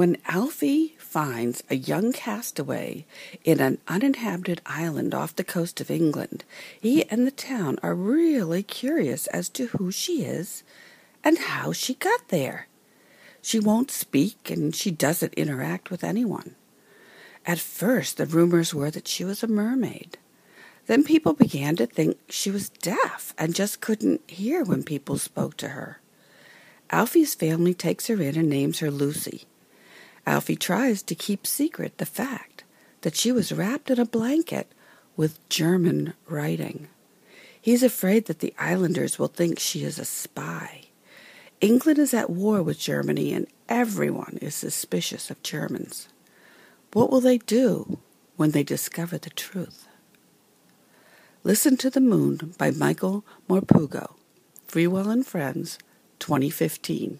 When Alfie finds a young castaway in an uninhabited island off the coast of England, he and the town are really curious as to who she is and how she got there. She won't speak and she doesn't interact with anyone. At first, the rumors were that she was a mermaid. Then people began to think she was deaf and just couldn't hear when people spoke to her. Alfie's family takes her in and names her Lucy. Alfie tries to keep secret the fact that she was wrapped in a blanket with German writing. He's afraid that the islanders will think she is a spy. England is at war with Germany and everyone is suspicious of Germans. What will they do when they discover the truth? Listen to the Moon by Michael Morpurgo. Feiwel and Friends, 2015.